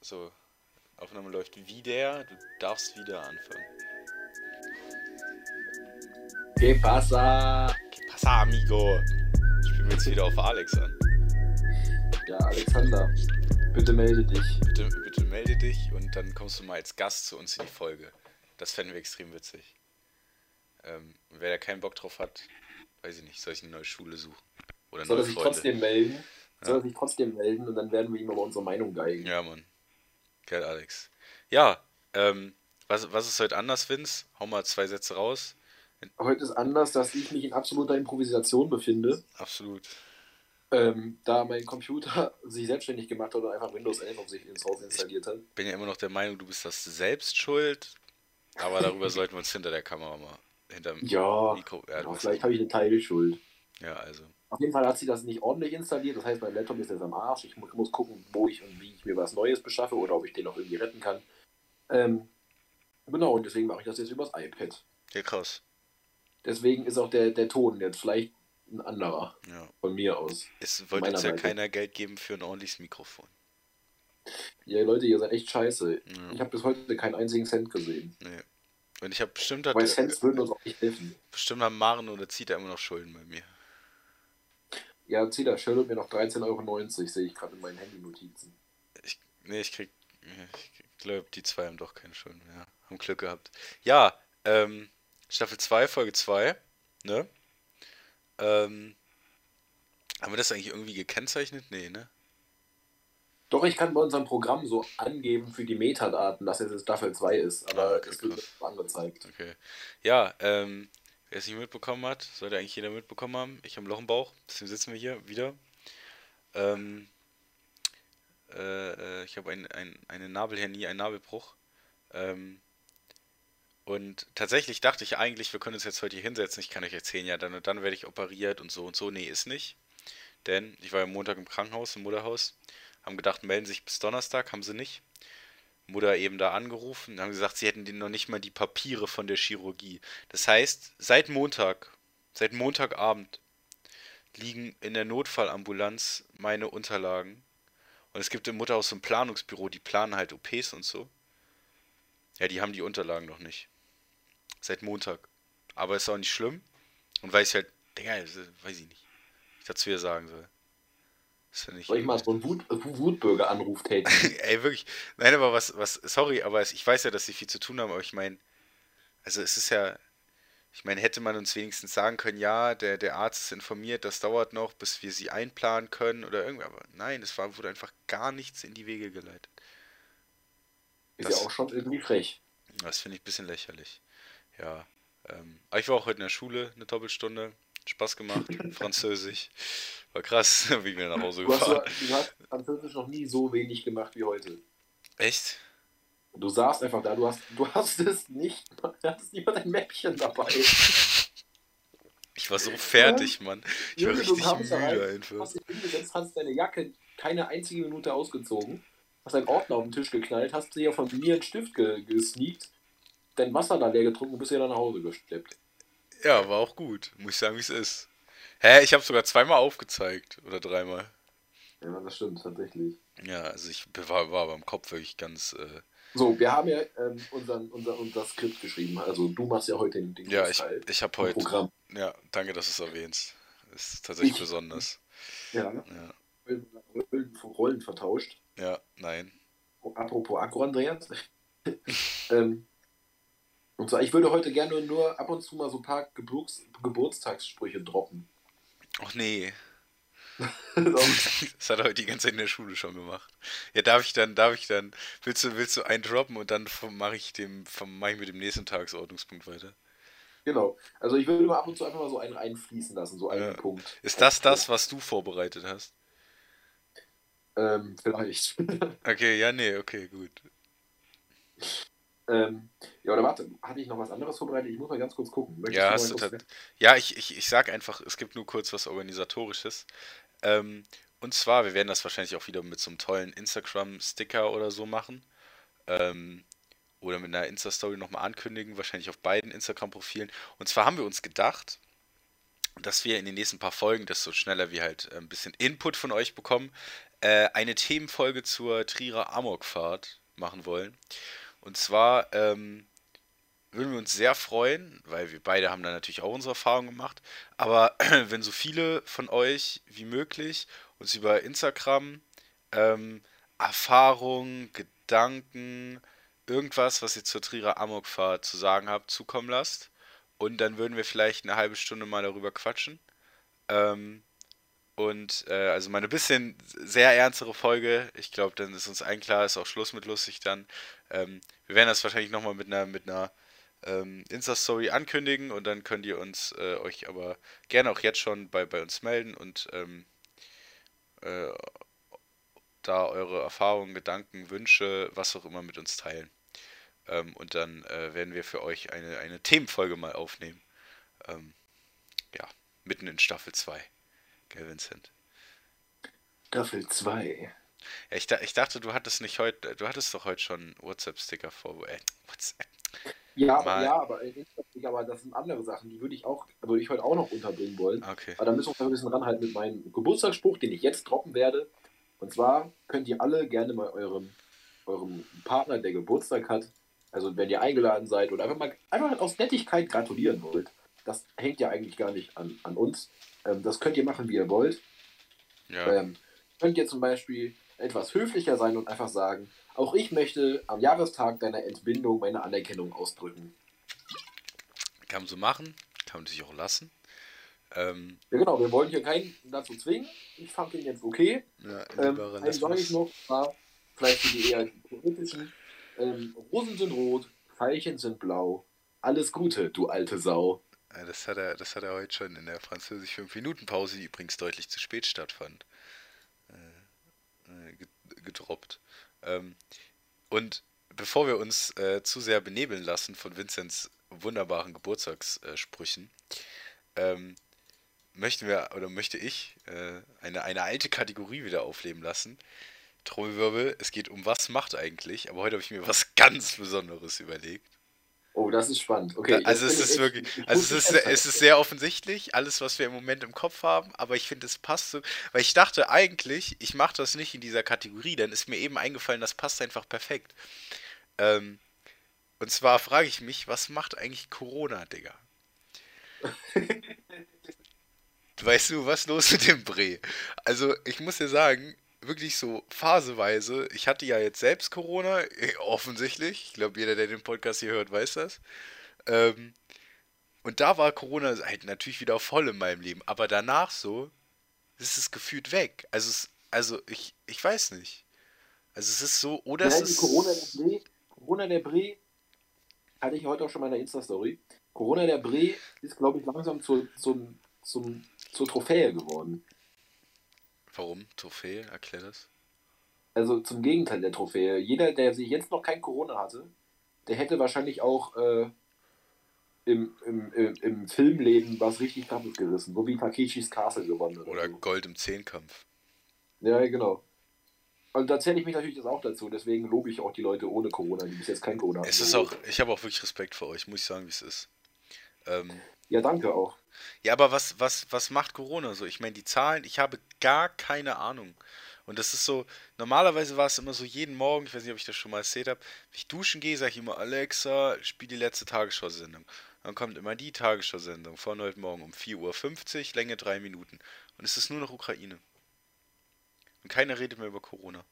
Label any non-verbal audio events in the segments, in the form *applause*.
So, Aufnahme läuft wieder. Du darfst wieder anfangen. ¿Qué pasa? ¿Qué pasa, amigo? Spielen wir jetzt wieder auf Alex an. Ja, Alexander, bitte melde dich. Bitte, bitte melde dich und dann kommst du mal als Gast zu uns in die Folge. Das fänden wir extrem witzig. Ähm, wer da keinen Bock drauf hat, weiß ich nicht, soll ich eine neue Schule suchen? Oder Soll er sich Freunde? trotzdem melden? Soll Ja. er sich trotzdem melden und dann werden wir ihm aber unsere Meinung geigen. Ja, Mann. Geil, Alex. Ja, ähm, was, was ist heute anders, Vince? Hau mal zwei Sätze raus. Heute ist anders, dass ich mich in absoluter Improvisation befinde, Absolut. ähm, da mein Computer *laughs* sich selbstständig gemacht hat und einfach Windows 11 auf sich ins Haus installiert hat. Bin ja immer noch der Meinung, du bist das selbst schuld. Aber darüber *laughs* sollten wir uns hinter der Kamera mal, hinter dem Ja, Mikro. Ja, vielleicht habe ich eine Teilschuld. ja, also. Auf jeden Fall hat sie das nicht ordentlich installiert. Das heißt, mein Laptop ist jetzt am Arsch. Ich mu- muss gucken, wo ich und wie ich mir was Neues beschaffe oder ob ich den auch irgendwie retten kann. Ähm, genau, und deswegen mache ich das jetzt übers iPad. Ja, krass. Deswegen ist auch der, der Ton jetzt vielleicht ein anderer Ja. von mir aus. Es wollte uns ja Seite. keiner Geld geben für ein ordentliches Mikrofon. Ja, Leute, ihr seid echt scheiße. Ja. Ich habe bis heute keinen einzigen Cent gesehen. Nee. Und ich habe bestimmt, Weil Cents würden uns auch nicht helfen. bestimmt haben Maren oder Zita immer noch Schulden bei mir. Ja, Zita schuldet mir noch 13,90 Euro, sehe ich gerade in meinen Handy-Notizen. Ich, nee, ich krieg. Ich glaube, die zwei haben doch keine Schulden mehr. Haben Glück gehabt. Ja, ähm, Staffel 2, Folge 2, ne? Ähm, haben wir das eigentlich irgendwie gekennzeichnet? Nee, ne? Doch, ich kann bei unserem Programm so angeben für die Metadaten, dass es Staffel 2 ist, aber Ah, okay, es wird angezeigt. Okay. Ja, ähm, wer es nicht mitbekommen hat, sollte eigentlich jeder mitbekommen haben. Ich habe ein Loch im Bauch, deswegen sitzen wir hier wieder. Ähm, äh, äh, ich habe ein, ein, eine Nabelhernie, einen Nabelbruch. Ähm, und tatsächlich dachte ich eigentlich, wir können uns jetzt heute hier hinsetzen. Ich kann euch erzählen, ja, dann und dann werde ich operiert und so und so. Nee, ist nicht. Denn ich war ja Montag im Krankenhaus, im Mutterhaus. Haben gedacht, melden sich bis Donnerstag, haben sie nicht. Mutter eben da angerufen und haben gesagt, sie hätten denen noch nicht mal die Papiere von der Chirurgie. Das heißt, seit Montag, seit Montagabend liegen in der Notfallambulanz meine Unterlagen. Und es gibt im Mutterhaus so ein Planungsbüro, die planen halt OPs und so. Ja, die haben die Unterlagen noch nicht. Seit Montag. Aber ist auch nicht schlimm. Und weiß ich halt, Digga, weiß ich nicht. Ich dazu wieder sagen soll. Soll ich mal so einen Wut, Wutbürger-Anruf tätigen? *laughs* Ey, wirklich. Nein, aber was, was, sorry, aber ich weiß ja, dass sie viel zu tun haben, aber ich meine, also es ist ja, ich meine, hätte man uns wenigstens sagen können, ja, der, der Arzt ist informiert, das dauert noch, bis wir sie einplanen können oder irgendwie, aber nein, es war, wurde einfach gar nichts in die Wege geleitet. Ist Das- ja auch schon irgendwie frech. Das finde ich ein bisschen lächerlich. Ja. Ähm, aber ich war auch heute in der Schule eine Doppelstunde. Spaß gemacht. *laughs* Französisch. War krass, *laughs* wie wir nach Hause Du hast, gefahren. du hast Französisch noch nie so wenig gemacht wie heute. Echt? Du saßt einfach da, du hast, du hast es nicht, du hattest nicht mal dein Mäppchen dabei. Ich war so fertig, Mann. Ich war du richtig da rein, müde einfach. hast dich hingesetzt, hast deine Jacke keine einzige Minute ausgezogen, hast deinen Ordner auf den Tisch geknallt, hast dir von mir einen Stift ge gesneakt, dein Wasser da leer getrunken und bist wieder nach Hause gesteppt. Ja, war auch gut. Muss ich sagen, wie es ist. Hä, ich habe sogar zweimal aufgezeigt. Oder dreimal. Ja, das stimmt, tatsächlich. Ja, also ich war, war beim Kopf wirklich ganz. Äh, So, wir haben ja ähm, unseren, unser, unser Skript geschrieben. Also du machst ja heute den, den ja, ich, ich habe heute. Programm. Ja, danke, dass du es erwähnst. Ist tatsächlich Ich- besonders. Ja, Ja, Rollen, Rollen vertauscht. ja, nein. Apropos Akku, Andreas. *laughs* ähm, und zwar, ich würde heute gerne nur ab und zu mal so ein paar Geburts Geburtstagssprüche droppen. Ach nee. *laughs* *laughs* Das hat er heute die ganze Zeit in der Schule schon gemacht. Ja, darf ich dann, darf ich dann, willst du, willst du einen droppen und dann mache ich dem, mache ich mit dem nächsten Tagesordnungspunkt weiter. genau. Also ich würde mal ab und zu einfach mal so einen reinfließen lassen, so einen Ja. Punkt. Ist das das, was du vorbereitet hast? Ähm, vielleicht. *laughs* Okay, ja, nee, okay, gut. Ähm, ja, oder warte, hatte ich noch was anderes vorbereitet? Ich muss mal ganz kurz gucken. Ja, kurz- tat- ja ich, ich, ich sag einfach, es gibt nur kurz was Organisatorisches. Ähm, und zwar, wir werden das wahrscheinlich auch wieder mit so einem tollen Instagram-Sticker oder so machen. Ähm, oder mit einer Insta-Story nochmal ankündigen, wahrscheinlich auf beiden Instagram-Profilen. Und zwar haben wir uns gedacht, dass wir in den nächsten paar Folgen, desto schneller wir halt ein bisschen Input von euch bekommen, äh, eine Themenfolge zur Trierer Amokfahrt machen wollen. Und zwar ähm, würden wir uns sehr freuen, weil wir beide haben da natürlich auch unsere Erfahrungen gemacht. Aber *clears throat* wenn so viele von euch wie möglich uns über Instagram ähm, Erfahrungen, Gedanken, irgendwas, was ihr zur Trierer Amokfahrt zu sagen habt, zukommen lasst. Und dann würden wir vielleicht eine halbe Stunde mal darüber quatschen. Ähm, und äh, also mal eine bisschen sehr ernstere Folge. Ich glaube, dann ist uns allen klar, ist auch Schluss mit lustig dann. Ähm, wir werden das wahrscheinlich nochmal mit einer, mit einer ähm, Insta-Story ankündigen und dann könnt ihr uns äh, euch aber gerne auch jetzt schon bei, bei uns melden und ähm, äh, da eure Erfahrungen, Gedanken, Wünsche, was auch immer mit uns teilen. Ähm, und dann äh, werden wir für euch eine, eine Themenfolge mal aufnehmen. Ähm, ja, mitten in Staffel 2. Gell, Vincent? Staffel 2. Ja, ich, ich, dachte, du hattest nicht heute, du hattest doch heute schon WhatsApp-Sticker vor. Äh, WhatsApp. Ja, Mal. ja, aber, aber das sind andere Sachen, die würde ich auch, würde ich heute auch noch unterbringen wollen. Okay. Aber da müssen wir ein bisschen ranhalten mit meinem Geburtstagsspruch, den ich jetzt droppen werde. Und zwar könnt ihr alle gerne mal eurem, eurem Partner, der Geburtstag hat, also wenn ihr eingeladen seid oder einfach mal einfach aus Nettigkeit gratulieren wollt. Das hängt ja eigentlich gar nicht an, an uns. Ähm, das könnt ihr machen, wie ihr wollt. Ja. Ähm, könnt ihr zum Beispiel etwas höflicher sein und einfach sagen, auch ich möchte am Jahrestag deiner Entbindung meine Anerkennung ausdrücken. Kann man so machen, kann man sich auch lassen. Ähm, ja genau, wir wollen hier keinen dazu zwingen. Ich fand ihn jetzt okay. Ja, ähm, einen sage ich noch, war vielleicht für die eher politischen. Ähm, Rosen sind rot, Veilchen sind blau. Alles Gute, du alte Sau. Ja, das, hat er, das hat er heute schon in der französischen 5-Minuten-Pause, die übrigens deutlich zu spät stattfand, äh, äh gedroppt. Ähm, und bevor wir uns äh, zu sehr benebeln lassen von Vinzents wunderbaren Geburtstagssprüchen, ähm, möchten wir oder möchte ich äh, eine, eine alte Kategorie wieder aufleben lassen. Trommelwirbel, es geht um was macht eigentlich, aber heute habe ich mir was *laughs* ganz Besonderes überlegt. Oh, das ist spannend. Okay, also es ist wirklich, also es ist, es ist sehr offensichtlich, alles, was wir im Moment im Kopf haben, aber ich finde, es passt so, weil ich dachte eigentlich, ich mache das nicht in dieser Kategorie, dann ist mir eben eingefallen, das passt einfach perfekt. Ähm, und zwar frage ich mich, was macht eigentlich Corona, Digga? *laughs* weißt du, was los mit dem Bre? Also, ich muss dir sagen, wirklich so phaseweise. Ich hatte ja jetzt selbst Corona, *laughs* offensichtlich. Ich glaube, jeder, der den Podcast hier hört, weiß das. Ähm, und da war Corona halt natürlich wieder voll in meinem Leben. Aber danach so ist es gefühlt weg. Also, es, also ich, ich weiß nicht. Also es ist so, oder Nein, es ist. Corona der Bre, Corona der Bre hatte ich heute auch schon mal in der Insta-Story. Corona der Bre ist, glaube ich, langsam zu, zum, zum, zur Trophäe geworden. Warum? Trophäe? Erklär das. Also zum Gegenteil der Trophäe. Jeder, der sich jetzt noch kein Corona hatte, der hätte wahrscheinlich auch äh, im, im, im, im Filmleben was richtig krasses gerissen, so wie Takeshis Castle gewonnen. Oder, oder so. Gold im Zehnkampf. Ja, genau. Und da zähle ich mich natürlich das auch dazu, deswegen lobe ich auch die Leute ohne Corona, die bis jetzt kein Corona haben. Es ist auch, ich habe auch wirklich Respekt vor euch, muss ich sagen, wie es ist. Ähm, ja, danke auch. Ja, aber was, was, was macht Corona so? Ich meine, die Zahlen, ich habe gar keine Ahnung. Und das ist so, normalerweise war es immer so jeden Morgen, ich weiß nicht, ob ich das schon mal erzählt habe, wenn ich duschen gehe, sage ich immer, Alexa, spiel die letzte Tagesschau-Sendung. Dann kommt immer die Tagesschau-Sendung von heute Morgen um 4.50 Uhr, Länge 3 Minuten. Und es ist nur noch Ukraine. Und keiner redet mehr über Corona.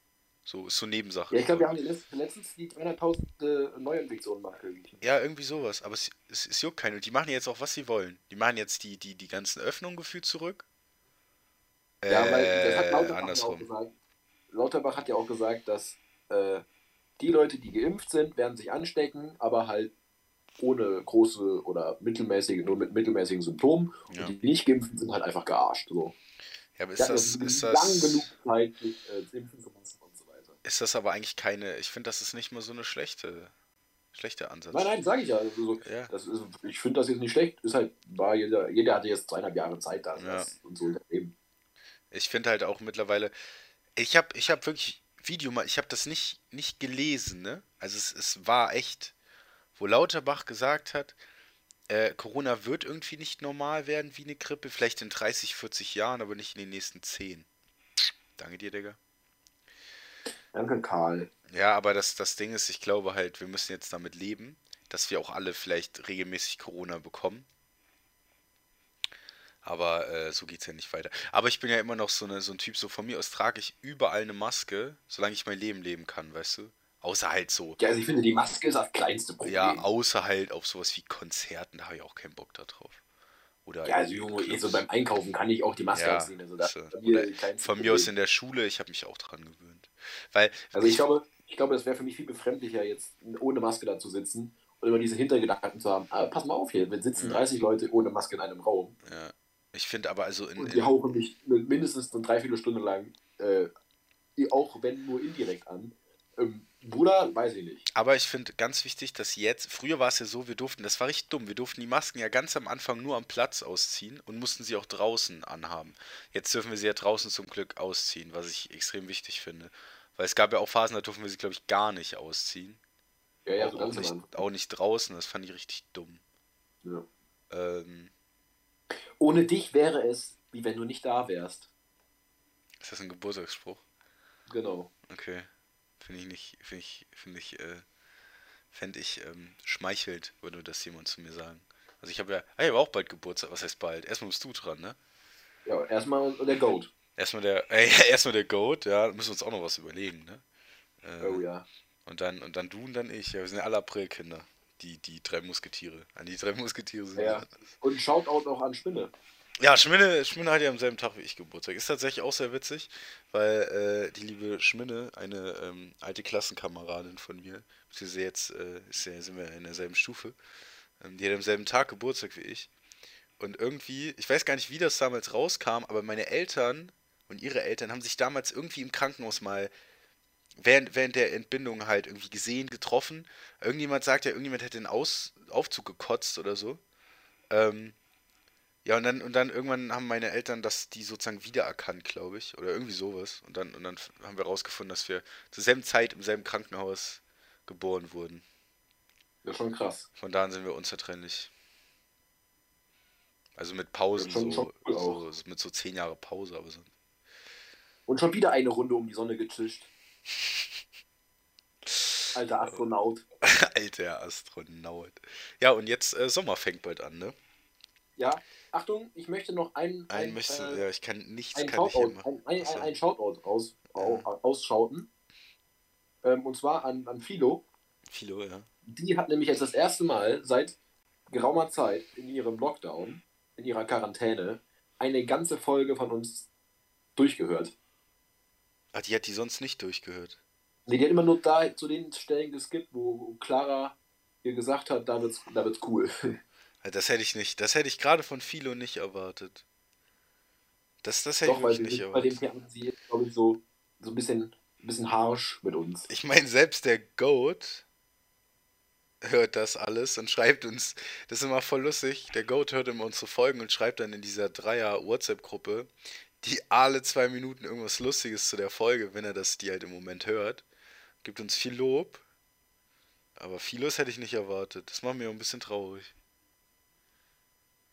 So ist so Nebensache. Ja, ich glaube, wir haben die letztens die 300.000 äh, Neuinfektionen marke Ja, irgendwie sowas. Aber es, es, es juckt keinen. Und die machen jetzt auch, was sie wollen. Die machen jetzt die, die, die ganzen Öffnungen gefühlt zurück. Ja, äh, weil das hat äh, Lauterbach andersrum. auch gesagt. Lauterbach hat ja auch gesagt, dass äh, die Leute, die geimpft sind, werden sich anstecken, aber halt ohne große oder mittelmäßige, nur mit mittelmäßigen Symptomen. Ja. Und die, die nicht geimpft sind, halt einfach gearscht. So. Ja, aber ist ja, das, ist das lang genug Zeit, sich äh, impfen zu lassen ist das aber eigentlich keine, ich finde, das ist nicht mal so eine schlechte, schlechte Ansatz. Nein, nein, sage ich ja. Also, ja. Das ist, ich finde das jetzt nicht schlecht. Ist halt, war jeder, jeder hatte jetzt zweieinhalb Jahre Zeit da ja. und so eben. Ich finde halt auch mittlerweile, ich habe ich hab wirklich Video mal, ich habe das nicht, nicht gelesen, ne? Also es, es war echt, wo Lauterbach gesagt hat, äh, Corona wird irgendwie nicht normal werden wie eine Grippe, vielleicht in 30, 40 Jahren, aber nicht in den nächsten 10. Danke dir, Digga. Danke, Karl. Ja, aber das, das Ding ist, ich glaube halt, wir müssen jetzt damit leben, dass wir auch alle vielleicht regelmäßig Corona bekommen. Aber äh, so geht's ja nicht weiter. Aber ich bin ja immer noch so, eine, so ein Typ, so von mir aus trage ich überall eine Maske, solange ich mein Leben leben kann, weißt du? Außer halt so. Ja, also ich finde, die Maske ist das kleinste Problem. Ja, außer halt auf sowas wie Konzerten, da habe ich auch keinen Bock da drauf. Oder ja, also Junge, eh so beim Einkaufen kann ich auch die Maske ja, ausziehen. Also das so. von mir aus in der Schule, ich habe mich auch dran gewöhnt. Weil Also ich glaube, ich glaube, das wäre für mich viel befremdlicher, jetzt ohne Maske da zu sitzen und immer diese Hintergedanken zu haben. Ah, pass mal auf hier, wir sitzen Ja. 30 Leute ohne Maske in einem Raum ja, ich finde aber also in, und die hauchen mich mindestens eine Dreiviertelstunde lang, äh, auch wenn nur indirekt an. Ähm, Bruder, weiß ich nicht. Aber ich finde ganz wichtig, dass jetzt, früher war es ja so, wir durften, das war richtig dumm, wir durften die Masken ja ganz am Anfang nur am Platz ausziehen und mussten sie auch draußen anhaben. Jetzt dürfen wir sie ja draußen zum Glück ausziehen, was ich extrem wichtig finde. Weil es gab ja auch Phasen, da durften wir sie, glaube ich, gar nicht ausziehen. Ja, ja, auch, so auch, nicht, auch nicht draußen, das fand ich richtig dumm. Ja. Ähm, Ohne dich wäre es, wie wenn du nicht da wärst. ist das ein Geburtstagsspruch? Genau. Okay. Finde ich nicht, finde ich, finde ich, äh, fände ich ähm, schmeichelt, würde das jemand zu mir sagen. Also ich habe ja, ich habe auch bald Geburtstag, was heißt bald? Erstmal bist du dran, ne? Ja, erstmal der Goat. Erstmal der, *laughs* äh, erstmal der Goat, ja, müssen wir uns auch noch was überlegen, ne? Äh, Oh ja. Und dann, und dann du und dann ich, ja, wir sind ja alle Aprilkinder. Die, die drei Musketiere. An die drei Musketiere sind Ja. wir. Und Shoutout auch an Spinne. Ja, Schminne, Schminne hat ja am selben Tag wie ich Geburtstag. Ist tatsächlich auch sehr witzig, weil äh, die liebe Schminne, eine ähm, alte Klassenkameradin von mir, beziehungsweise jetzt äh, ist ja, sind wir in derselben Stufe, ähm, die hat am selben Tag Geburtstag wie ich. Und irgendwie, ich weiß gar nicht, wie das damals rauskam, aber meine Eltern und ihre Eltern haben sich damals irgendwie im Krankenhaus mal während, während der Entbindung halt irgendwie gesehen, getroffen. Irgendjemand sagt ja, irgendjemand hätte den Aus, Aufzug gekotzt oder so. Ähm, ja, und dann, und dann irgendwann haben meine Eltern das, die sozusagen wiedererkannt, glaube ich. Oder irgendwie sowas. Und dann, und dann haben wir rausgefunden, dass wir zur selben Zeit im selben Krankenhaus geboren wurden. Ist schon krass. Von da an sind wir unzertrennlich. Also mit Pausen, ist schon- so, schon cool so, mit so zehn Jahre Pause, aber so. Und schon wieder eine Runde um die Sonne gezischt. Alter Astronaut. *laughs* Alter Astronaut. Ja, und jetzt äh, Sommer fängt bald an, ne? Ja, Achtung, ich möchte noch einen, Ein ein, möchte, äh, ja, ich kann nichts ein kann ich Shoutout, machen. ein, ein, Achso. ein, ein Shoutout raus, au, ausschauten. Ähm, und zwar an, an Philo. Philo, ja. Die hat nämlich jetzt das erste Mal seit geraumer Zeit in ihrem Lockdown, in ihrer Quarantäne, eine ganze Folge von uns durchgehört. Ach, die hat die sonst nicht durchgehört. Nee, die hat immer nur da zu den Stellen geskippt, wo Clara ihr gesagt hat, da wird's, da wird's cool. *laughs* Das hätte ich nicht, das hätte ich gerade von Philo nicht erwartet. Das, das hätte Doch, ich weil nicht bei dem erwartet. Thema sie ist, glaube ich, so, so ein bisschen, ein bisschen harsh mit uns. Ich meine, selbst der Goat hört das alles und schreibt uns, das ist immer voll lustig, der Goat hört immer unsere Folgen und schreibt dann in dieser Dreier-WhatsApp-Gruppe, die alle zwei Minuten irgendwas Lustiges zu der Folge, wenn er das die halt im Moment hört. Gibt uns viel Lob. Aber Philos hätte ich nicht erwartet. Das macht mir auch ein bisschen traurig.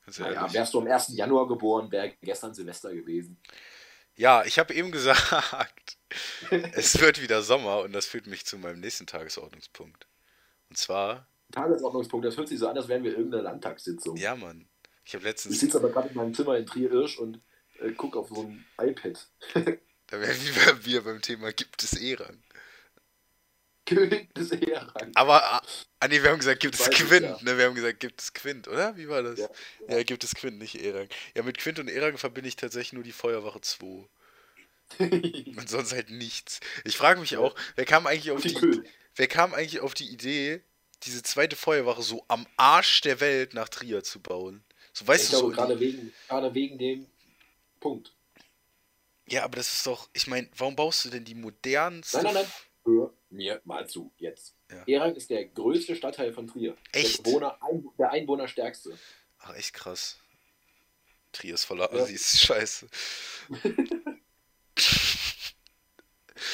Ganz Naja, wärst du am 1. Januar geboren, wäre gestern Silvester gewesen. Ja, ich habe eben gesagt, *laughs* es wird wieder Sommer und das führt mich zu meinem nächsten Tagesordnungspunkt. Und zwar, Tagesordnungspunkt, das hört sich so an, als wären wir irgendeine Landtagssitzung. ja, Mann. Ich habe Ich letztens, sitze aber gerade in meinem Zimmer in Trier-Irsch und äh, gucke auf so ein iPad. da wären wir wieder beim Thema, gibt es E-Rang? König *laughs* des Ehrang. Aber, ah, ah nee, wir haben gesagt, gibt es Quint, ja. ne? Wir haben gesagt, gibt es Quint, oder? Wie war das? Ja. Ja, gibt es Quint, nicht E-Rang. Ja, mit Quint und E-Rang verbinde ich tatsächlich nur die Feuerwache 2. *laughs* Und sonst halt nichts. Ich frage mich auch, wer kam eigentlich auf Die die, wer kam eigentlich auf die Idee, diese zweite Feuerwache so am Arsch der Welt nach Trier zu bauen? So, weißt ich du, so. glaube, gerade wegen, gerade wegen dem Punkt. Ja, aber das ist doch, ich meine, warum baust du denn die modernste. Nein, nein, nein. Hör mir mal zu, jetzt. Ja. Ehrang ist der größte Stadtteil von Trier. Echt? Der, Bewohner, der Einwohnerstärkste. Ach, echt krass. Trier ist voller Ja. Assis, scheiße. *laughs*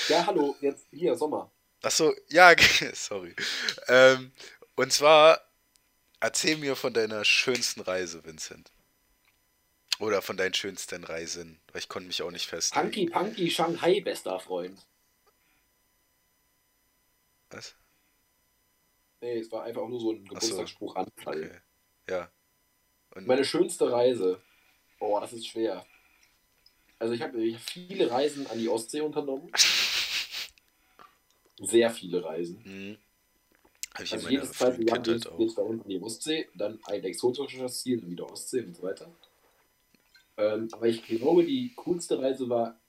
Ja, hallo, jetzt hier, Sommer. Achso, ja, *laughs* sorry. Ähm, und zwar, erzähl mir von deiner schönsten Reise, Vincent. Oder von deinen schönsten Reisen, weil ich konnte mich auch nicht festlegen. Punky Punky Shanghai, bester Freund. Was? Nee, es war einfach nur so ein Ach so, Geburtstagsspruch Anfall. Okay. Ja. Und Meine schönste Reise. Oh, das ist schwer. Also ich habe hab viele Reisen an die Ostsee unternommen. *laughs* Sehr viele Reisen. hm, habe ich Also jedes zweite Jahr geht es da unten an die Ostsee, dann ein exotisches Ziel, dann wieder Ostsee und so weiter. Ähm, aber ich glaube, die coolste Reise war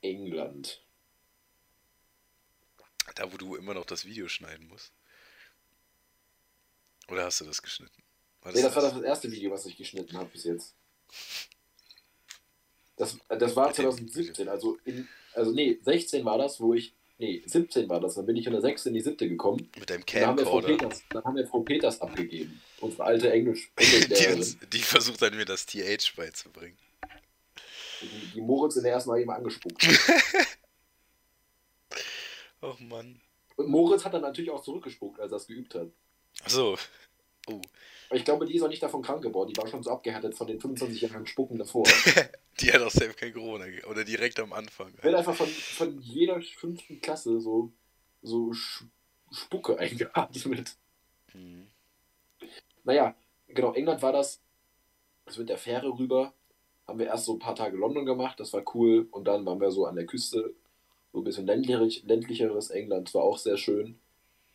England. Da, wo du immer noch das Video schneiden musst. Oder hast du das geschnitten? War Nee, das war das erste Video, was ich geschnitten habe bis jetzt. Das, das war Mit dem- 2017, also in, also nee, 16 war das, wo ich, nee, 17 war das, dann bin ich von der 6 in die 7 gekommen. Mit deinem Und Dann haben, wir Frau Camcorder. Peters, dann haben wir Frau Peters abgegeben, unsere alte Englisch, *laughs* Die, die versucht dann mir das TH beizubringen. Die, die Moritz in der ersten Mal eben angespuckt. *laughs* Och Mann. Und Moritz hat dann natürlich auch zurückgespuckt, als er es geübt hat. Achso. Oh. Aber ich glaube, die ist auch nicht davon krank geworden, die war schon so abgehärtet von den 25 Jahren Spucken davor. *laughs* Die hat auch selbst kein Corona. Oder direkt am Anfang. wird einfach von, von jeder fünften Klasse so, so Spucke eingeatmet. Mhm. Naja, genau, England war das. Das mit der Fähre rüber. Haben wir erst so ein paar Tage London gemacht, das war cool. Und dann waren wir so an der Küste, so ein bisschen ländlich, ländlicheres England, das war auch sehr schön.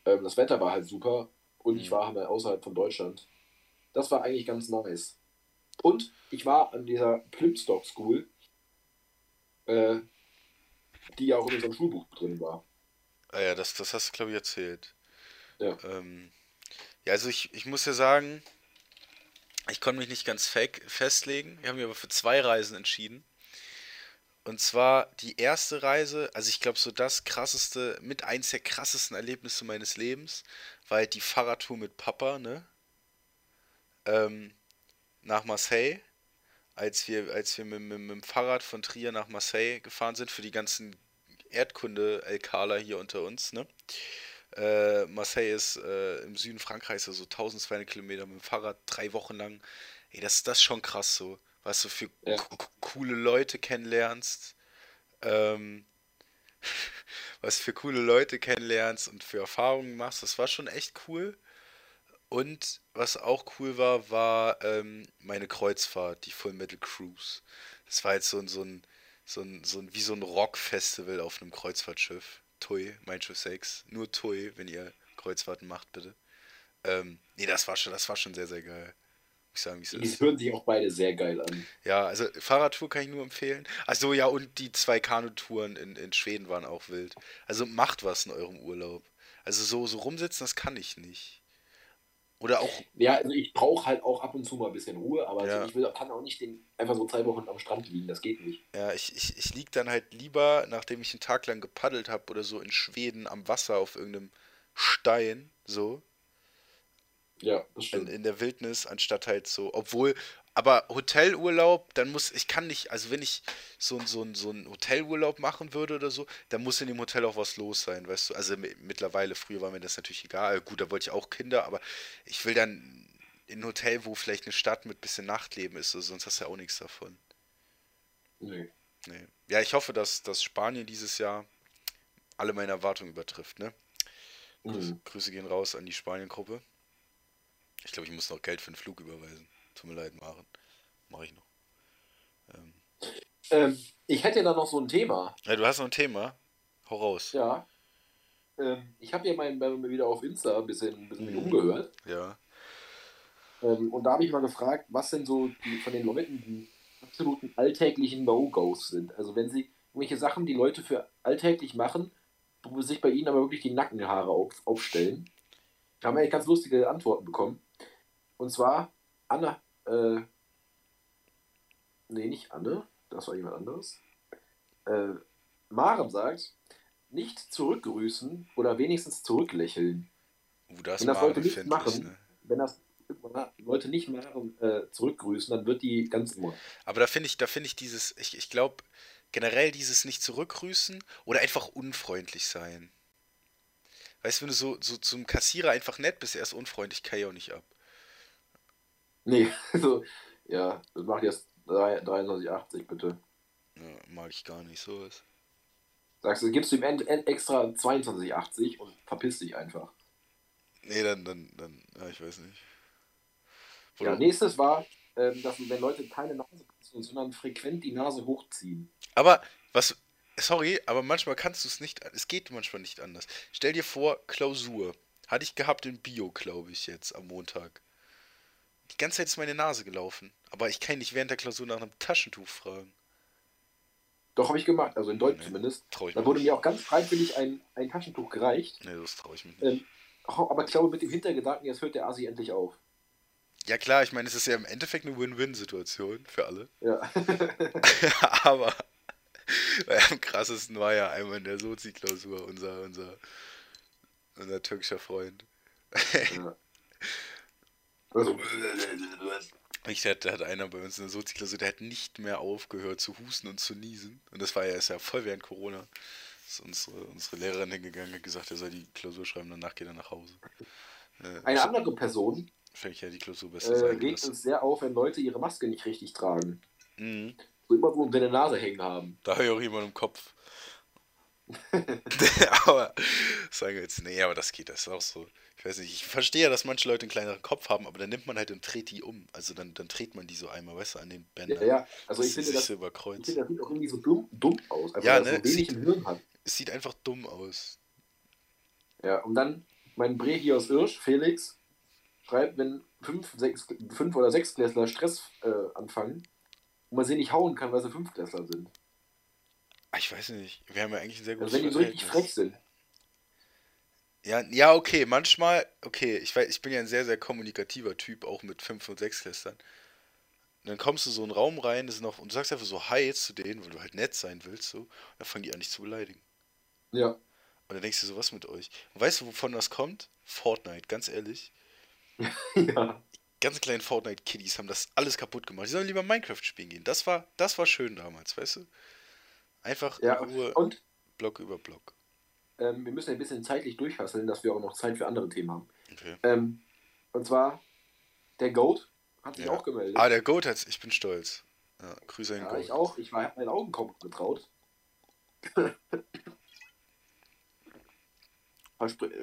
Ähm, das Wetter war halt super. Und ich Mhm. war halt außerhalb von Deutschland. Das war eigentlich ganz nice. Und ich war an dieser Plymstock School, äh, die ja auch in unserem Schulbuch drin war. Ah ja, das, das hast du, glaube ich, erzählt. Ja. Ähm, ja, also ich, ich muss ja sagen, ich konnte mich nicht ganz fake festlegen. Wir haben mich aber für zwei Reisen entschieden. Und zwar die erste Reise, also ich glaube so das krasseste, mit eins der krassesten Erlebnisse meines Lebens, war halt die Fahrradtour mit Papa, ne? Ähm, nach Marseille, als wir, als wir mit, mit, mit dem Fahrrad von Trier nach Marseille gefahren sind für die ganzen Erdkunde-LKler hier unter uns, ne? Äh, Marseille ist äh, im Süden Frankreichs, also 1200 Kilometer mit dem Fahrrad, drei Wochen lang. Ey, das, das ist schon krass so, was du für Ja. co- co- coole Leute kennenlernst. Ähm, *laughs* was für coole Leute kennenlernst und für Erfahrungen machst. Das war schon echt cool. Und was auch cool war, war ähm, meine Kreuzfahrt, die Full Metal Cruise. Das war jetzt so ein, so ein, so ein, so ein wie so ein Rockfestival auf einem Kreuzfahrtschiff. Tui, mein Schiff 6. Nur Tui, wenn ihr Kreuzfahrten macht, bitte. Ähm, nee, das war schon, das war schon sehr, sehr geil. Ich sagen, wie es Die ist. hören sich auch beide sehr geil an. Ja, also Fahrradtour kann ich nur empfehlen. Also ja, und die zwei Kanutouren in, in Schweden waren auch wild. Also macht was in eurem Urlaub. Also so, so rumsitzen, das kann ich nicht. Oder auch, Ja, also ich brauche halt auch ab und zu mal ein bisschen Ruhe, aber Ja. also ich will, kann auch nicht den, einfach so zwei Wochen am Strand liegen, das geht nicht. ja, ich, ich, ich lieg dann halt lieber, nachdem ich einen Tag lang gepaddelt habe oder so in Schweden am Wasser auf irgendeinem Stein, so, Ja, das in, stimmt. in der Wildnis, anstatt halt so, obwohl, aber Hotelurlaub, dann muss, ich kann nicht, also wenn ich so, so, so einen Hotelurlaub machen würde oder so, dann muss in dem Hotel auch was los sein, weißt du, also mi- mittlerweile, früher war mir das natürlich egal, gut, da wollte ich auch Kinder, aber ich will dann in ein Hotel, wo vielleicht eine Stadt mit bisschen Nachtleben ist, so, sonst hast du ja auch nichts davon. Nee. Nee. Ja, ich hoffe, dass, dass Spanien dieses Jahr alle meine Erwartungen übertrifft, ne? Grüße, Mhm. Grüße gehen raus an die Spanien-Gruppe. Ich glaube, ich muss noch Geld für den Flug überweisen. Tut mir leid, Maren. Mache ich noch. Ähm, Ähm, ich hätte da noch so ein Thema. ja, du hast noch ein Thema. Hau raus. Ja. Ähm, ich habe hier mal wieder auf Insta ein bisschen, ein bisschen Mhm. umgehört. Ja. Ähm, und da habe ich mal gefragt, was denn so die, von den Leuten die absoluten alltäglichen No-Gos sind. Also wenn sie irgendwelche Sachen, die Leute für alltäglich machen, wo sich bei ihnen aber wirklich die Nackenhaare auf, aufstellen. Da haben wir eigentlich ganz lustige Antworten bekommen. Und zwar Anne, äh, nee, nicht Anne, das war jemand anderes. Äh, Maren sagt, nicht zurückgrüßen oder wenigstens zurücklächeln. Uh, das Wenn das Leute nicht machen, ne? wenn das Leute nicht Maren äh, zurückgrüßen, dann wird die ganz immer. Aber da finde ich, da finde ich dieses, ich, ich glaube, generell dieses nicht zurückgrüßen oder einfach unfreundlich sein. Weißt du, wenn du so, so zum Kassierer einfach nett bist, er ist unfreundlich, kann ich auch nicht ab. Nee, *laughs* also, ja, das macht jetzt 3 23,80 bitte. Ja, mag ich gar nicht, sowas. Sagst du, gibst du ihm end, end extra 22,80 und verpiss dich einfach. Nee, dann, dann, dann, ja, ich weiß nicht. Ja, nächstes war, ähm, dass wenn Leute keine Nase putzen, sondern frequent die Nase hochziehen. Aber, was, sorry, aber manchmal kannst du es nicht, es geht manchmal nicht anders. Stell dir vor, Klausur. Hatte ich gehabt in Bio, glaube ich, jetzt am Montag. Die ganze Zeit ist meine Nase gelaufen. Aber ich kann nicht während der Klausur nach einem Taschentuch fragen. Doch, habe ich gemacht, also in Deutsch Nee, zumindest. Trau ich Da wurde nicht. mir auch ganz freiwillig ein, ein Taschentuch gereicht. Nee, das traue ich mich nicht. Ähm, aber ich glaube mit dem Hintergedanken, jetzt hört der Asi endlich auf. Ja klar, ich meine, es ist ja im Endeffekt eine Win-Win-Situation für alle. Ja. *laughs* *laughs* Aber am krassesten war ja einmal in der Sozi-Klausur unser, unser, unser türkischer Freund. ja. *laughs* Also, Ich hatte, hatte einer bei uns in der Sozi-Klausur, der hat nicht mehr aufgehört zu husten und zu niesen. Und das war ja, ist ja voll während Corona. Ist unsere, unsere Lehrerin hingegangen und gesagt, er soll die Klausur schreiben, danach geht er nach Hause. Äh, eine andere Person ich ja die Klausur bestens äh, regt eingelassen. uns sehr auf, wenn Leute ihre Maske nicht richtig tragen. Mhm. So immer so unter der Nase hängen haben. Da habe ich auch jemand im Kopf. *laughs* aber sagen wir jetzt, nee, aber das geht, das ist auch so. Ich weiß nicht, ich verstehe ja, dass manche Leute einen kleineren Kopf haben, aber dann nimmt man halt und dreht die um. Also dann, dann dreht man die so einmal, weißt du, an den Ja, Bändern. ja. Also ich finde, das, so ich finde, das sieht auch irgendwie so dumm, dumm aus. Einfach, Ja, ne, so wenig sieht- im Hirn hat. Es sieht einfach dumm aus. Ja, und dann mein Brehi aus Irsch, Felix, schreibt, wenn fünf, sechs, fünf oder sechs Klässler Stress äh, anfangen und man sie nicht hauen kann, weil sie fünf Klässler sind. Ah, Ich weiß nicht, wir haben ja eigentlich ein sehr gutes Also wenn die so richtig frech sind. Ja, ja, okay, manchmal, okay, ich weiß, ich bin ja ein sehr, sehr kommunikativer Typ, auch mit 5 und 6 Klässlern. Und dann kommst du so in einen Raum rein, das noch, und du sagst einfach so Hi zu denen, weil du halt nett sein willst, so, und dann fangen die an, dich zu beleidigen. Ja. Und dann denkst du so, was mit euch? Und weißt du, wovon das kommt? Fortnite, ganz ehrlich. *laughs* ja. Ganz kleinen Fortnite-Kiddies haben das alles kaputt gemacht. Die sollen lieber Minecraft spielen gehen. Das war, das war schön damals, weißt du? Einfach Ja, Ruhe, und Block über Block. ähm, wir müssen ein bisschen zeitlich durchhasseln, dass wir auch noch Zeit für andere Themen haben. Okay. Ähm, und zwar, der Goat hat sich Ja. auch gemeldet. Ah, der Goat hat's, ich bin stolz. Ja, Grüße an ja, Goat. ich auch. Ich habe meinen Augen kaum getraut. *laughs*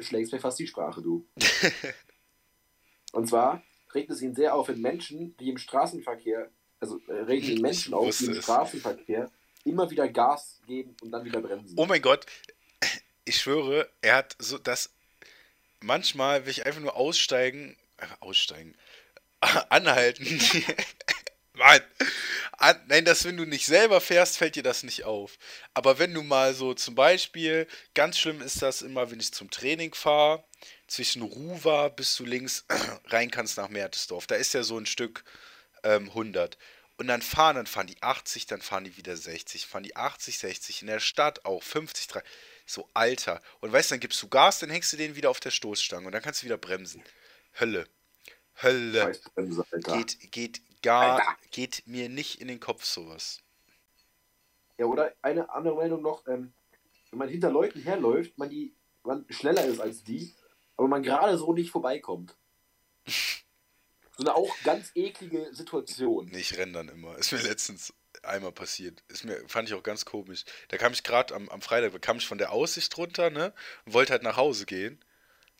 Schlägst mir fast die Sprache, du. *laughs* Und zwar regt es ihn sehr auf, wenn Menschen, die im Straßenverkehr, also äh, regen *laughs* Menschen auf, die im. Straßenverkehr immer wieder Gas geben und dann wieder bremsen. Oh mein Gott, ich schwöre, er hat so das. Manchmal will ich einfach nur aussteigen, äh, aussteigen, *laughs* anhalten. *laughs* Mann. An, nein, dass wenn du nicht selber fährst, fällt dir das nicht auf. Aber wenn du mal so zum Beispiel, ganz schlimm ist das immer, wenn ich zum Training fahre, zwischen Ruwa bis du links *clears throat* rein kannst nach Mertesdorf. Da ist ja so ein Stück ähm, 100. Und dann fahren, dann fahren die 80, dann fahren die wieder 60, fahren die 80, 60, in der Stadt auch 50, 30. So, Alter. Und weißt du, dann gibst du Gas, dann hängst du den wieder auf der Stoßstange und dann kannst du wieder bremsen. Hölle. Hölle. Scheißbremse, Alter. Geht, geht gar, Alter. geht mir nicht in den Kopf sowas. Ja, oder eine andere Meldung noch, ähm, wenn man hinter Leuten herläuft, man die man schneller ist als die, aber man gerade so nicht vorbeikommt. *laughs* So eine auch ganz eklige Situation. Nee, ich renn dann immer. Ist mir letztens einmal passiert. Ist mir, fand ich auch ganz komisch. Da kam ich gerade am, am Freitag, da kam ich von der Aussicht runter, ne? Und wollte halt nach Hause gehen.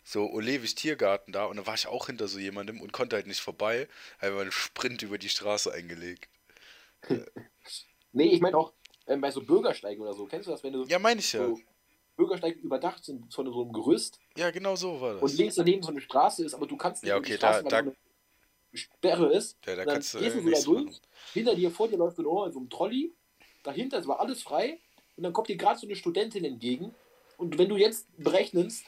So Olevis Tiergarten da und da war ich auch hinter so jemandem und konnte halt nicht vorbei. Habe einen Sprint über die Straße eingelegt. *laughs* Nee, ich meine auch ähm, bei so Bürgersteigen oder so. Kennst du das, wenn du Ja, meine ich ja. so Bürgersteige überdacht sind von so einem Gerüst Ja, genau so war und das. links daneben so eine Straße ist, aber du kannst nicht Ja, okay, da- da- Sperre ist. Ja, da dann kannst du gehst du äh, da nichts durch. machen. Hinter dir, vor dir läuft ein Ohr in so einem Trolley. Dahinter ist aber alles frei. Und dann kommt dir gerade so eine Studentin entgegen. Und wenn du jetzt berechnest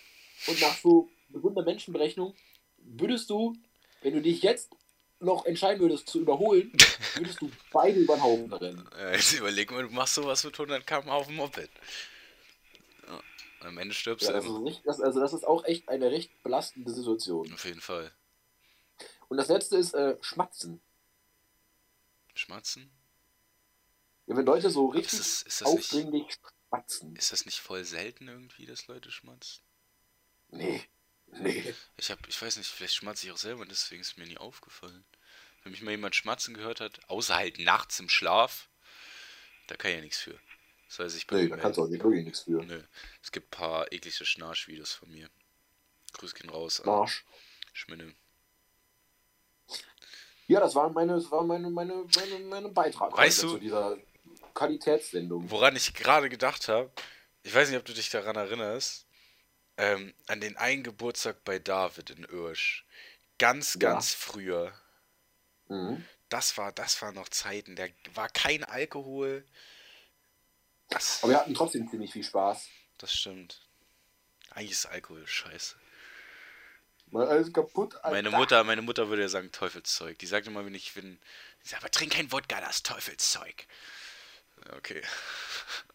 und nach so gesunder Menschenberechnung, würdest du, wenn du dich jetzt noch entscheiden würdest zu überholen, *laughs* würdest du beide über den Haufen rennen. Äh, Jetzt überleg mal, du machst sowas mit 100 km auf dem Moped. Ja, am Ende stirbst Ja, du nicht, das, also das ist auch echt eine recht belastende Situation. Auf jeden Fall. Und das letzte ist äh, Schmatzen. Schmatzen? Ja, wenn Leute so Ist richtig das, ist, das nicht, aufdringlich schmatzen. ist das nicht voll selten irgendwie, dass Leute schmatzen? Nee. Nee. Ich hab, ich weiß nicht, vielleicht schmatze ich auch selber, deswegen ist mir nie aufgefallen. Wenn mich mal jemand schmatzen gehört hat, außer halt nachts im Schlaf, da kann ich ja nichts für. Das heißt, ich Nee, da kannst du auch nicht wirklich nichts für. Nö. Es gibt ein paar eklige Schnarch-Videos von mir. Grüß gehen raus Marsch. Schminne. Ja, das war meine, das war meine, meine, meine, meine Beitrag Weißt du- zu dieser Qualitätssendung. Woran ich gerade gedacht habe, ich weiß nicht, ob du dich daran erinnerst, ähm, an den einen Geburtstag bei David in Irsch. Ganz, Ja. ganz früher. Mhm. Das war, das war noch Zeiten. Da war kein Alkohol. Das, Aber wir hatten trotzdem ziemlich viel Spaß. das stimmt. Eigentlich ist Alkohol scheiße. Weil alles kaputt. Alter. Meine Mutter, meine Mutter würde ja sagen Teufelszeug. Die sagt immer, wenn ich bin, die sagt, aber trink kein Wodka, das ist Teufelszeug. Okay.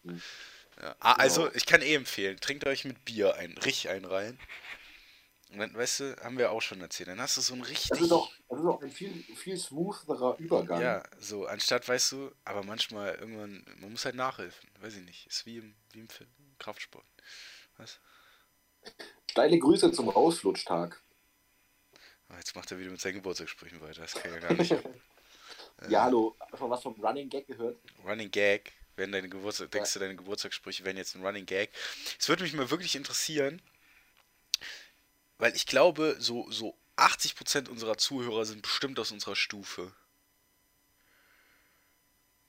Hm. *laughs* Ja. Ah, also, Genau. ich kann eh empfehlen, trinkt euch mit Bier ein, richtig einen rein. Und dann, weißt du, haben wir auch schon erzählt, dann hast du so ein richtig... Das ist doch, das ist doch ein viel, viel smootherer Übergang. Ja, so, anstatt, weißt du, aber manchmal irgendwann, man muss halt nachhelfen, weiß ich nicht, ist wie im, wie im Film, Kraftsport. Was? Steile Grüße zum Rausflutschtag. Ah, jetzt macht er wieder mit seinen Geburtstagssprüchen weiter, das kann ja gar nicht. *laughs* Ja, hallo. Schon was vom Running Gag gehört? Running Gag, werden deine Geburtstag, denkst du, deine Geburtstagssprüche wären jetzt ein Running Gag? Es würde mich mal wirklich interessieren, weil ich glaube, so, so 80% unserer Zuhörer sind bestimmt aus unserer Stufe.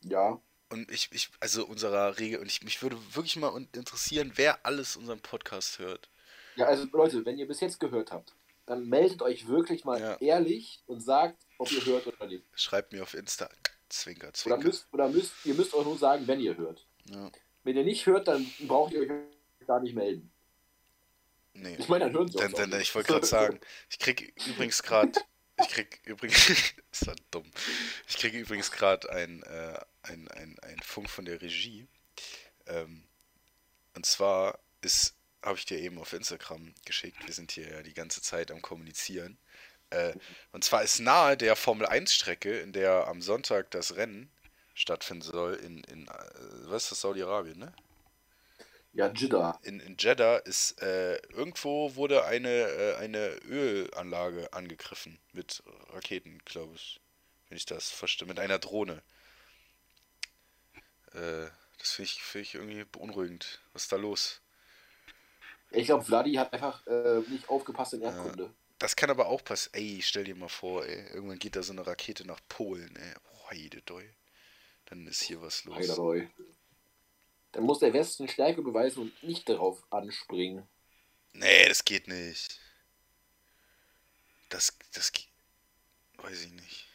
Ja. Und ich, ich, also unserer Regel, und ich, mich würde wirklich mal interessieren, wer alles unseren Podcast hört. Ja, also Leute, wenn ihr bis jetzt gehört habt, dann meldet euch wirklich mal Ja. ehrlich und sagt, ob ihr hört oder nicht. Schreibt mir auf Insta. Zwinker, Oder zwinker. müsst, oder müsst, ihr müsst auch nur sagen, wenn ihr hört. Ja. Wenn ihr nicht hört, dann braucht ihr euch gar nicht melden. Nee. Ich meine, dann hören sie Dann, dann, nicht. ich wollte gerade sagen, ich krieg übrigens gerade, *laughs* ich krieg übrigens, *laughs* ist ja dumm, ich kriege übrigens gerade ein, äh, ein, ein, ein Funk von der Regie. Ähm, und zwar ist, habe ich dir eben auf Instagram geschickt, wir sind hier ja die ganze Zeit am Kommunizieren. Äh, und zwar ist nahe der Formel 1 Strecke, in der am Sonntag das Rennen stattfinden soll, in, in äh, was ist das, Saudi-Arabien, ne? Ja, Jidda. in, in Jeddah ist äh, irgendwo wurde eine, äh, eine Ölanlage angegriffen mit Raketen, glaube ich. Wenn ich das verstehe. Mit einer Drohne. Äh, das finde ich, find ich irgendwie beunruhigend. Was ist da los? Ich glaube, Vladi hat einfach äh, nicht aufgepasst in Erdkunde. Das kann aber auch passieren. Ey, stell dir mal vor, ey. Irgendwann geht da so eine Rakete nach Polen, ey. Oh, jede Doi. Dann ist hier was los. Heideroi. Dann muss der Westen Stärke beweisen und nicht darauf anspringen. Nee, das geht nicht. Das, das geht. Weiß ich nicht.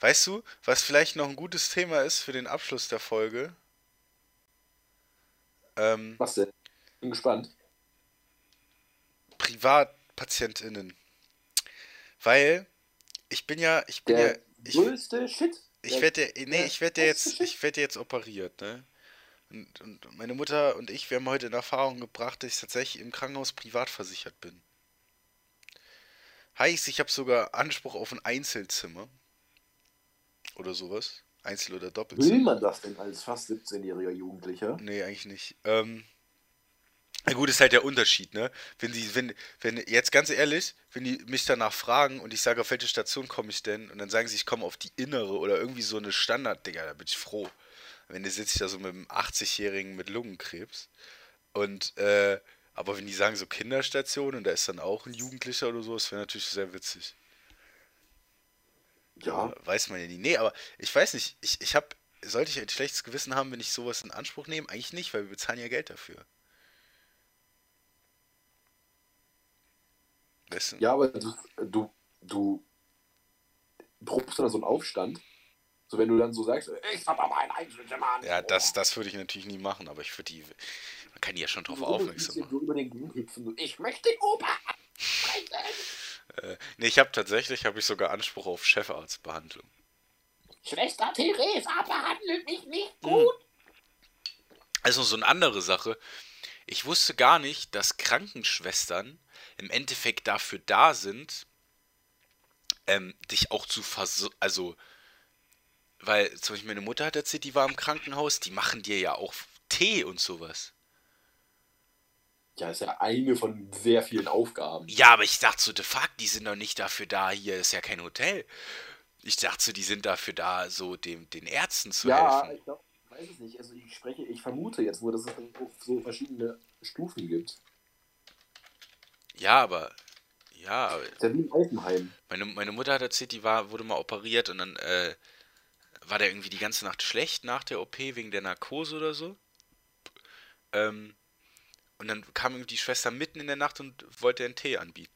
Weißt du, was vielleicht noch ein gutes Thema ist für den Abschluss der Folge? Ähm, Was denn? Bin gespannt. PrivatpatientInnen. Weil ich bin ja, ich bin Der ja, ich, größte Shit. ich Der- werde nee, ich werde jetzt, ich werde jetzt operiert, ne? Und, und meine Mutter und ich, wir haben heute in Erfahrung gebracht, dass ich tatsächlich im Krankenhaus privat versichert bin. Heißt, ich habe sogar Anspruch auf ein Einzelzimmer. Oder sowas. Einzel- oder Will Doppelzimmer. man das denn als fast 17-jähriger Jugendlicher? Nee, eigentlich nicht. Ähm, na gut, ist halt der Unterschied, ne? Wenn sie, wenn, wenn, jetzt ganz ehrlich, wenn die mich danach fragen und ich sage, auf welche Station komme ich denn? Und dann sagen sie, ich komme auf die innere oder irgendwie so eine Standard, Digga, da bin ich froh. Wenn du sitzt da so mit einem 80-Jährigen mit Lungenkrebs. Und, äh, aber wenn die sagen so Kinderstation und da ist dann auch ein Jugendlicher oder so, das wäre natürlich sehr witzig. Ja. Weiß man ja nie. Nee, aber ich weiß nicht, ich, ich habe, sollte ich ein schlechtes Gewissen haben, wenn ich sowas in Anspruch nehme? Eigentlich nicht, weil wir bezahlen ja Geld dafür. Du? Ja, aber du, du, du probst dann so einen Aufstand. So, wenn du dann so sagst, ich hab aber ein Einzelzimmer. an. Ja, das, das würde ich natürlich nie machen, aber ich würde die, man kann die ja schon drauf aufmerksam machen. So über den Grün hüpfen. So, ich möchte den Opa. Äh, nee, ich habe tatsächlich, habe ich sogar Anspruch auf Chefarztbehandlung. Schwester Theresa behandelt mich nicht Hm. gut. Also so eine andere Sache. Ich wusste gar nicht, dass Krankenschwestern im Endeffekt dafür da sind, ähm, dich auch zu versorgen. Also, weil zum Beispiel meine Mutter hat erzählt, die war im Krankenhaus, die machen dir ja auch Tee und sowas. Ja, ist ja eine von sehr vielen Aufgaben. Ja, aber ich dachte so, de fuck, die sind doch nicht dafür da, hier ist ja kein Hotel. Ich dachte so, die sind dafür da, so dem, den Ärzten zu Ja, helfen. ich glaube, weiß es nicht. Also ich spreche, ich vermute jetzt nur, dass es so verschiedene Stufen gibt. Ja, aber. Ja, aber. Ist ja wie Altenheim. Meine, meine Mutter hat erzählt, die war, wurde mal operiert und dann äh, war der irgendwie die ganze Nacht schlecht nach der OP wegen der Narkose oder so. Ähm, und dann kam irgendwie die Schwester mitten in der Nacht und wollte einen Tee anbieten.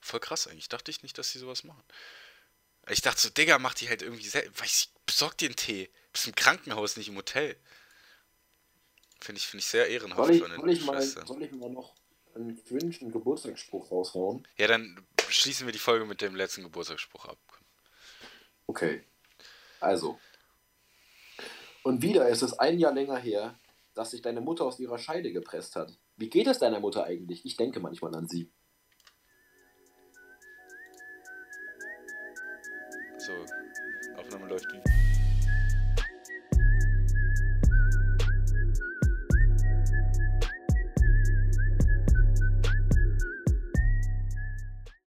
Voll krass eigentlich. Dachte ich nicht, dass sie sowas machen. Ich dachte so, Digga, mach die halt irgendwie selbst. Weiß ich, besorg dir einen Tee. Du bist im Krankenhaus, nicht im Hotel. Finde ich, find ich sehr ehrenhaft soll ich, von den soll ich, mal, soll ich mal noch einen cringen Geburtstagsspruch raushauen? Ja, dann schließen wir die Folge mit dem letzten Geburtstagsspruch ab. Okay. Also. Und wieder ist es ein Jahr länger her, dass sich deine Mutter aus ihrer Scheide gepresst hat. Wie geht es deiner Mutter eigentlich? Ich denke manchmal an sie.